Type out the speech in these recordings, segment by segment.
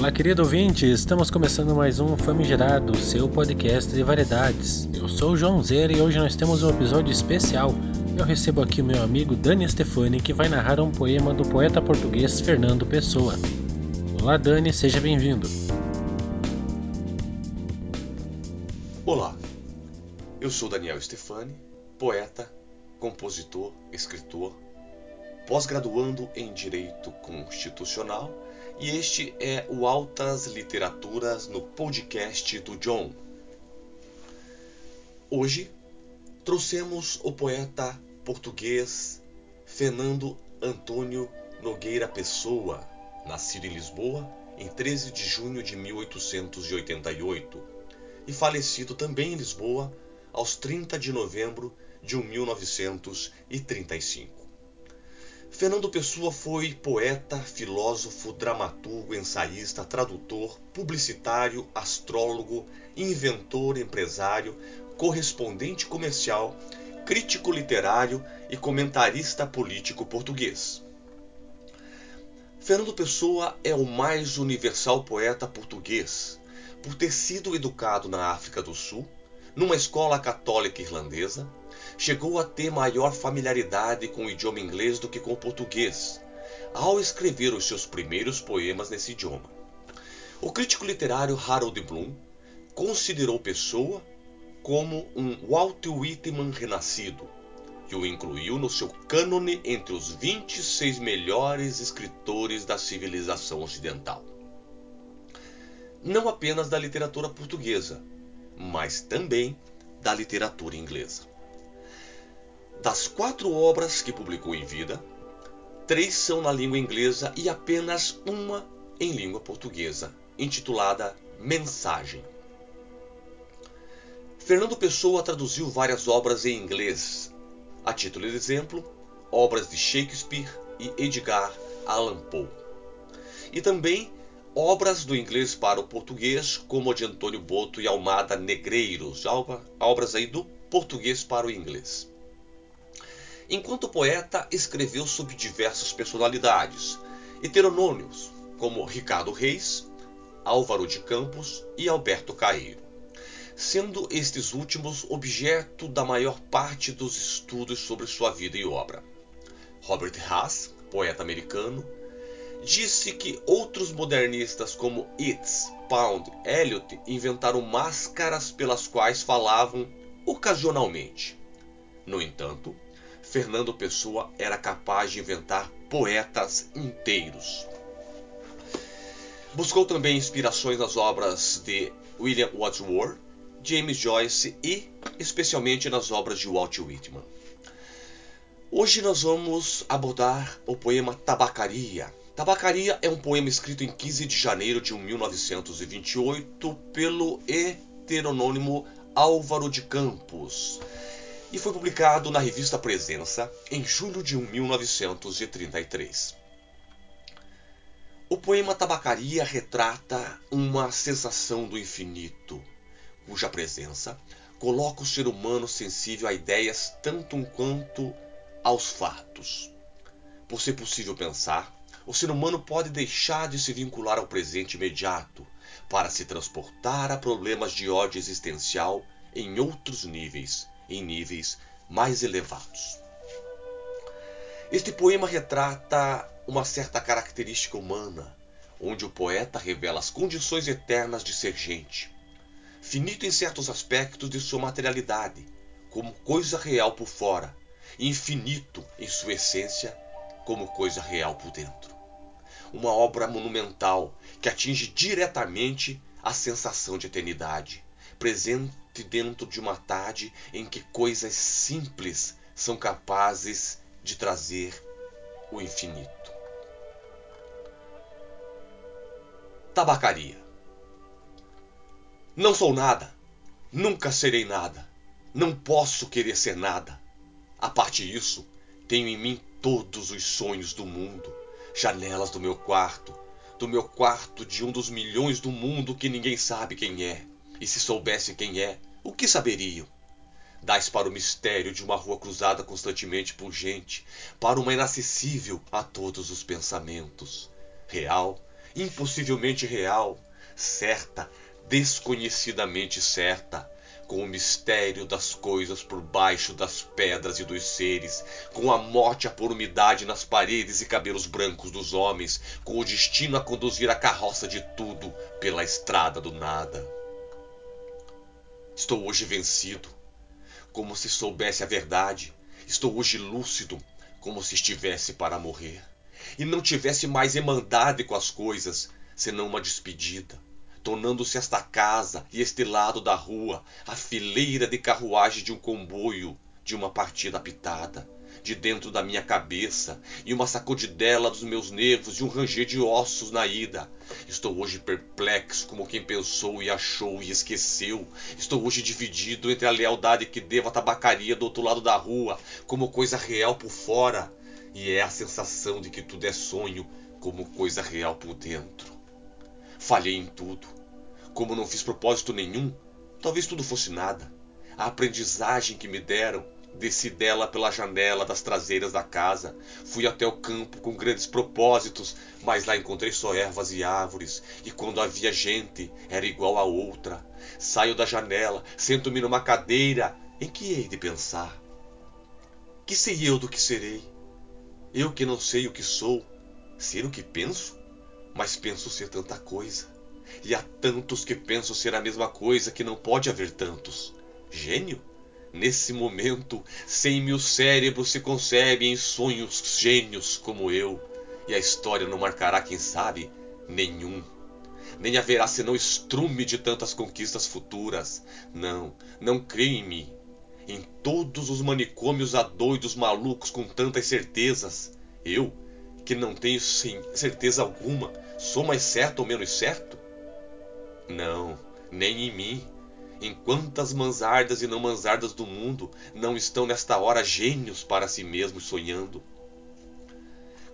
Olá, querido ouvinte, estamos começando mais um Famigerado, seu podcast de variedades. Eu sou o João Zera e hoje nós temos um episódio especial. Eu recebo aqui o meu amigo Dani Stefani, que vai narrar um poema do poeta português Fernando Pessoa. Olá, Dani, seja bem-vindo. Olá, eu sou Daniel Stefani, poeta, compositor, escritor, pós-graduando em Direito Constitucional e este é o Altas Literaturas no podcast do John. Hoje trouxemos o poeta português Fernando Antônio Nogueira Pessoa, nascido em Lisboa em 13 de junho de 1888 e falecido também em Lisboa aos 30 de novembro de 1935. Fernando Pessoa foi poeta, filósofo, dramaturgo, ensaísta, tradutor, publicitário, astrólogo, inventor, empresário, correspondente comercial, crítico literário e comentarista político português. Fernando Pessoa é o mais universal poeta português, por ter sido educado na África do Sul, numa escola católica irlandesa, chegou a ter maior familiaridade com o idioma inglês do que com o português, ao escrever os seus primeiros poemas nesse idioma. O crítico literário Harold Bloom considerou Pessoa como um Walt Whitman renascido e o incluiu no seu cânone entre os 26 melhores escritores da civilização ocidental. Não apenas da literatura portuguesa, mas também da literatura inglesa. Das quatro obras que publicou em vida, três são na língua inglesa e apenas uma em língua portuguesa, intitulada Mensagem. Fernando Pessoa traduziu várias obras em inglês, a título de exemplo, obras de Shakespeare e Edgar Allan Poe. E também obras do inglês para o português, como a de Antônio Boto e Almada Negreiros, obras aí do português para o inglês. Enquanto poeta, escreveu sob diversas personalidades, heteronômios, como Ricardo Reis, Álvaro de Campos e Alberto Caeiro, sendo estes últimos objeto da maior parte dos estudos sobre sua vida e obra. Robert Haas, poeta americano, disse que outros modernistas como Yeats, Pound, Eliot inventaram máscaras pelas quais falavam ocasionalmente. No entanto, Fernando Pessoa era capaz de inventar poetas inteiros. Buscou também inspirações nas obras de William Wordsworth, James Joyce e, especialmente, nas obras de Walt Whitman. Hoje nós vamos abordar o poema Tabacaria. Tabacaria é um poema escrito em 15 de janeiro de 1928 pelo heteronônimo Álvaro de Campos e foi publicado na revista Presença em julho de 1933. O poema Tabacaria retrata uma sensação do infinito, cuja presença coloca o ser humano sensível a ideias tanto quanto aos fatos. Por ser possível pensar, o ser humano pode deixar de se vincular ao presente imediato para se transportar a problemas de ódio existencial em outros níveis, em níveis mais elevados. Este poema retrata uma certa característica humana, onde o poeta revela as condições eternas de ser gente, finito em certos aspectos de sua materialidade, como coisa real por fora, e infinito em sua essência, como coisa real por dentro. Uma obra monumental que atinge diretamente a sensação de eternidade, presente dentro de uma tarde em que coisas simples são capazes de trazer o infinito. Tabacaria. Não sou nada, nunca serei nada, não posso querer ser nada. A parte disso, tenho em mim todos os sonhos do mundo, janelas do meu quarto, do meu quarto de um dos milhões do mundo que ninguém sabe quem é. E se soubesse quem é, o que saberiam? Dás para o mistério de uma rua cruzada constantemente por gente, para uma inacessível a todos os pensamentos, real impossivelmente real, certa, desconhecidamente certa, com o mistério das coisas por baixo das pedras e dos seres, com a morte a por umidade nas paredes e cabelos brancos dos homens, com o destino a conduzir a carroça de tudo pela estrada do nada. Estou hoje vencido, como se soubesse a verdade. Estou hoje lúcido, como se estivesse para morrer. E não tivesse mais emandade com as coisas, senão uma despedida tornando-se esta casa e este lado da rua a fileira de carruagem de um comboio de uma partida apitada, de dentro da minha cabeça, e uma sacudidela dos meus nervos e um ranger de ossos na ida. Estou hoje perplexo como quem pensou e achou e esqueceu. Estou hoje dividido entre a lealdade que devo à tabacaria do outro lado da rua, como coisa real por fora, e é a sensação de que tudo é sonho, como coisa real por dentro. Falhei em tudo. Como não fiz propósito nenhum, talvez tudo fosse nada. A aprendizagem que me deram, desci dela pela janela das traseiras da casa, fui até o campo com grandes propósitos, mas lá encontrei só ervas e árvores, e quando havia gente, era igual a outra. Saio da janela, sento-me numa cadeira, em que hei de pensar? Que sei eu do que serei? Eu que não sei o que sou, ser o que penso? Mas penso ser tanta coisa. E há tantos que pensam ser a mesma coisa que não pode haver tantos. Gênio? Nesse momento, cem mil cérebros se concebem em sonhos gênios como eu, e a história não marcará, quem sabe, nenhum. Nem haverá senão estrume de tantas conquistas futuras. Não, não creio em mim. Em todos os manicômios há doidos malucos com tantas certezas. Eu, que não tenho certeza alguma, sou mais certo ou menos certo? Não, nem em mim. Em quantas mansardas e não mansardas do mundo não estão nesta hora gênios para si mesmos sonhando?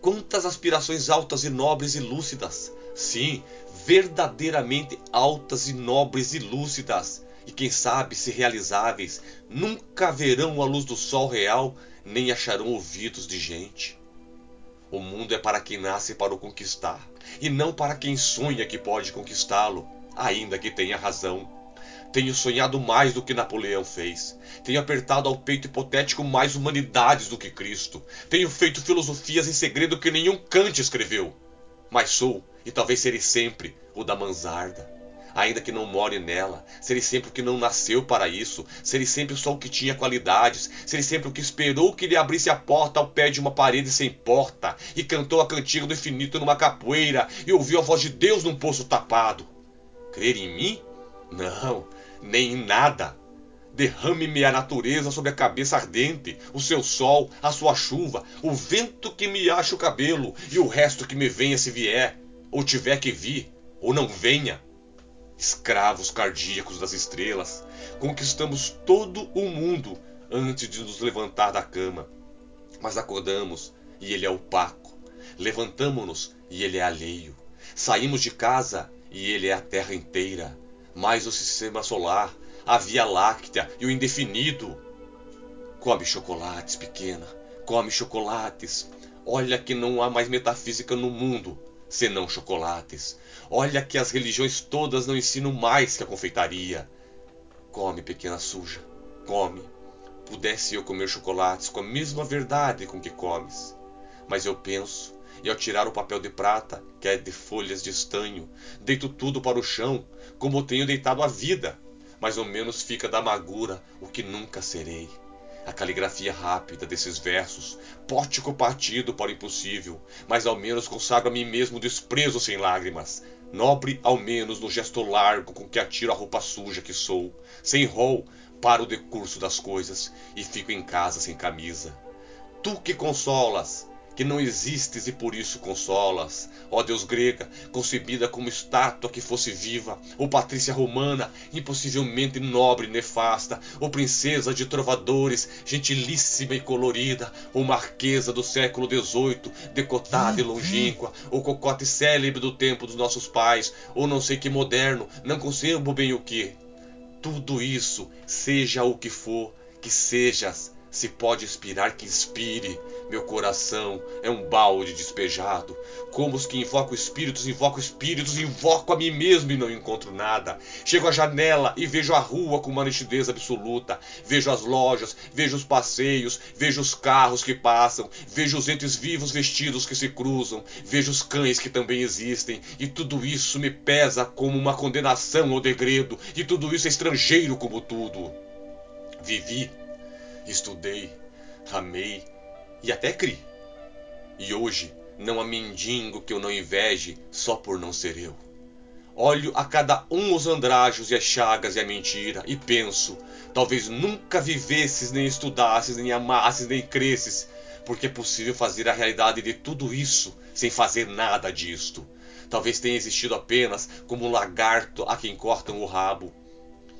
Quantas aspirações altas e nobres e lúcidas, sim, verdadeiramente altas e nobres e lúcidas, e quem sabe se realizáveis, nunca verão a luz do sol real, nem acharão ouvidos de gente. O mundo é para quem nasce para o conquistar, e não para quem sonha que pode conquistá-lo, ainda que tenha razão. Tenho sonhado mais do que Napoleão fez. Tenho apertado ao peito hipotético mais humanidades do que Cristo. Tenho feito filosofias em segredo que nenhum Kant escreveu. Mas sou, e talvez serei sempre, o da mansarda ainda que não more nela. Serei sempre o que não nasceu para isso. Serei sempre só o que tinha qualidades. Serei sempre o que esperou que lhe abrisse a porta ao pé de uma parede sem porta. E cantou a cantiga do infinito numa capoeira. E ouviu a voz de Deus num poço tapado. Crer em mim? Não, nem em nada. Derrame-me a natureza sobre a cabeça ardente, o seu sol, a sua chuva, o vento que me acha o cabelo e o resto que me venha se vier, ou tiver que vir, ou não venha escravos cardíacos das estrelas, conquistamos todo o mundo antes de nos levantar da cama. Mas acordamos e ele é opaco. Levantamo-nos e ele é alheio. Saímos de casa e ele é a terra inteira, mais o sistema solar, a Via Láctea e o indefinido. Come chocolates, pequena, come chocolates. Olha que não há mais metafísica no mundo senão chocolates. Olha que as religiões todas não ensinam mais que a confeitaria. Come, pequena suja, come. Pudesse eu comer chocolates com a mesma verdade com que comes. Mas eu penso, e ao tirar o papel de prata, que é de folhas de estanho, deito tudo para o chão, como tenho deitado a vida. Mais ou menos fica da amargura o que nunca serei a caligrafia rápida desses versos, pótico partido para o impossível, mas ao menos consagro a mim mesmo desprezo sem lágrimas, nobre ao menos no gesto largo com que atiro a roupa suja que sou, sem rol para o decurso das coisas, e fico em casa sem camisa. Tu que consolas, que não existes e por isso consolas. Ó Deus grega, concebida como estátua que fosse viva, ou patrícia romana, impossivelmente nobre e nefasta, ou princesa de trovadores, gentilíssima e colorida, ou marquesa do século XVIII, decotada e longínqua, ou cocote célebre do tempo dos nossos pais, ou não sei que moderno, não concebo bem o que. Tudo isso, seja o que for, que sejas, Se pode inspirar, que inspire. Meu coração é um balde despejado. Como os que invocam espíritos, invoco espíritos, invoco a mim mesmo e não encontro nada. Chego à janela e vejo a rua com uma nitidez absoluta. Vejo as lojas, vejo os passeios, vejo os carros que passam, vejo os entes vivos vestidos que se cruzam, vejo os cães que também existem, e tudo isso me pesa como uma condenação ao degredo, e tudo isso é estrangeiro como tudo. Vivi estudei, amei e até criei. E hoje não há mendigo que eu não inveje só por não ser eu. Olho a cada um os andrajos e as chagas e a mentira e penso, talvez nunca vivesses, nem estudasses, nem amasses, nem cresces, porque é possível fazer a realidade de tudo isso sem fazer nada disto. Talvez tenha existido apenas como um lagarto a quem cortam o rabo,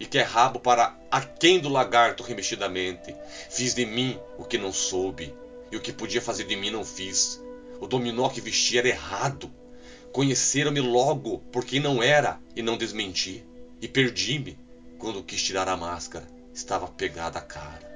e que é rabo para aquém do lagarto remexidamente. Fiz de mim o que não soube, e o que podia fazer de mim não fiz. O dominó que vesti era errado. Conheceram-me logo por quem não era e não desmenti. E perdi-me quando quis tirar a máscara. Estava pegada a cara.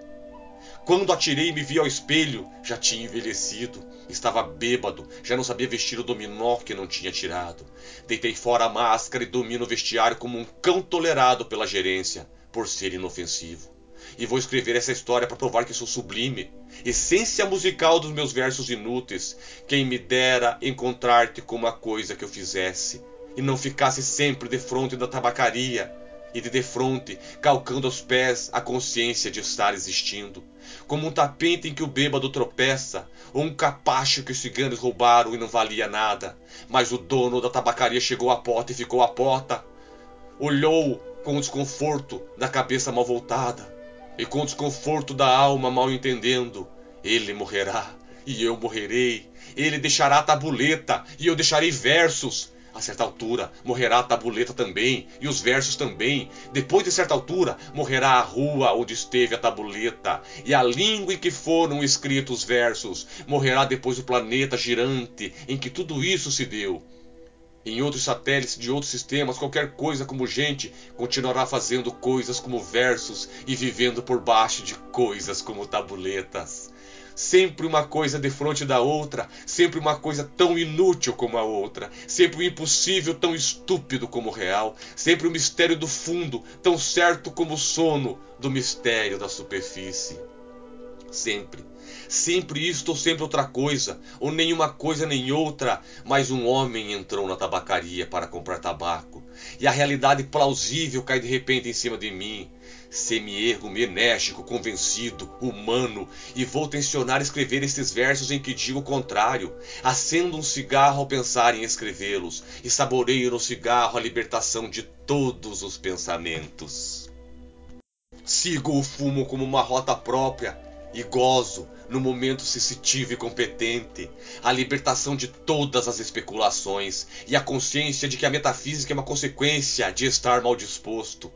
Quando atirei e me vi ao espelho, já tinha envelhecido. Estava bêbado, já não sabia vestir o dominó que não tinha tirado. Deitei fora a máscara e domino o vestiário como um cão tolerado pela gerência, por ser inofensivo. E vou escrever essa história para provar que sou sublime, essência musical dos meus versos inúteis. Quem me dera encontrar-te com uma coisa que eu fizesse, e não ficasse sempre de fronte da tabacaria e de defronte, calcando aos pés a consciência de estar existindo, como um tapete em que o bêbado tropeça, ou um capacho que os ciganos roubaram e não valia nada. Mas o dono da tabacaria chegou à porta e ficou à porta. Olhou com o desconforto da cabeça mal voltada e com o desconforto da alma mal entendendo. Ele morrerá e eu morrerei. Ele deixará a tabuleta e eu deixarei versos. A certa altura morrerá a tabuleta também, e os versos também. Depois de certa altura morrerá a rua onde esteve a tabuleta, e a língua em que foram escritos os versos. Morrerá depois o planeta girante em que tudo isso se deu. Em outros satélites de outros sistemas, qualquer coisa como gente continuará fazendo coisas como versos e vivendo por baixo de coisas como tabuletas sempre uma coisa de frente da outra, sempre uma coisa tão inútil como a outra, sempre o impossível tão estúpido como o real, sempre o mistério do fundo tão certo como o sono do mistério da superfície. Sempre, sempre isto ou sempre outra coisa, ou nenhuma coisa nem outra, mas um homem entrou na tabacaria para comprar tabaco, e a realidade plausível cai de repente em cima de mim, Semi-ergo-me enérgico, convencido, humano, e vou tensionar escrever estes versos em que digo o contrário. Acendo um cigarro ao pensar em escrevê-los, e saboreio no cigarro a libertação de todos os pensamentos. Sigo o fumo como uma rota própria, e gozo, no momento sensitivo e competente, a libertação de todas as especulações e a consciência de que a metafísica é uma consequência de estar mal disposto.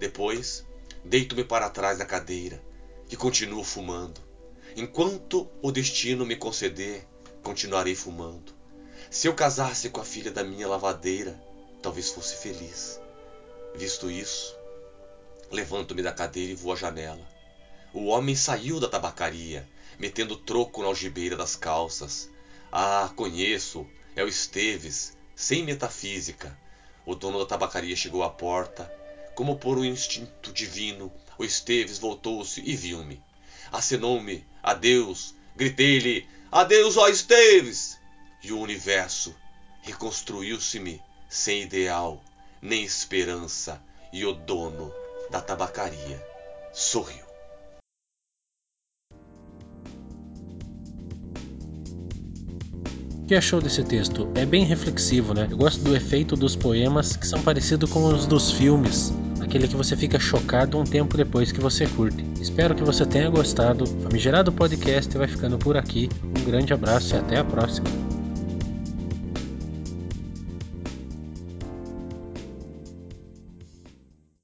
Depois, Deito-me para trás da cadeira e continuo fumando. Enquanto o destino me conceder, continuarei fumando. Se eu casasse com a filha da minha lavadeira, talvez fosse feliz. Visto isso, levanto-me da cadeira e vou à janela. O homem saiu da tabacaria, metendo troco na algibeira das calças. Ah, conheço, é o Esteves, sem metafísica. O dono da tabacaria chegou à porta como por um instinto divino, o Esteves voltou-se e viu-me. Acenou-me, adeus, gritei-lhe, adeus, ó Esteves! E o universo reconstruiu-se-me sem ideal, nem esperança, e o dono da tabacaria sorriu. O que achou desse texto? É bem reflexivo, né? Eu gosto do efeito dos poemas que são parecidos com os dos filmes aquele que você fica chocado um tempo depois que você curte. Espero que você tenha gostado. Famigerado Podcast vai ficando por aqui. Um grande abraço e até a próxima.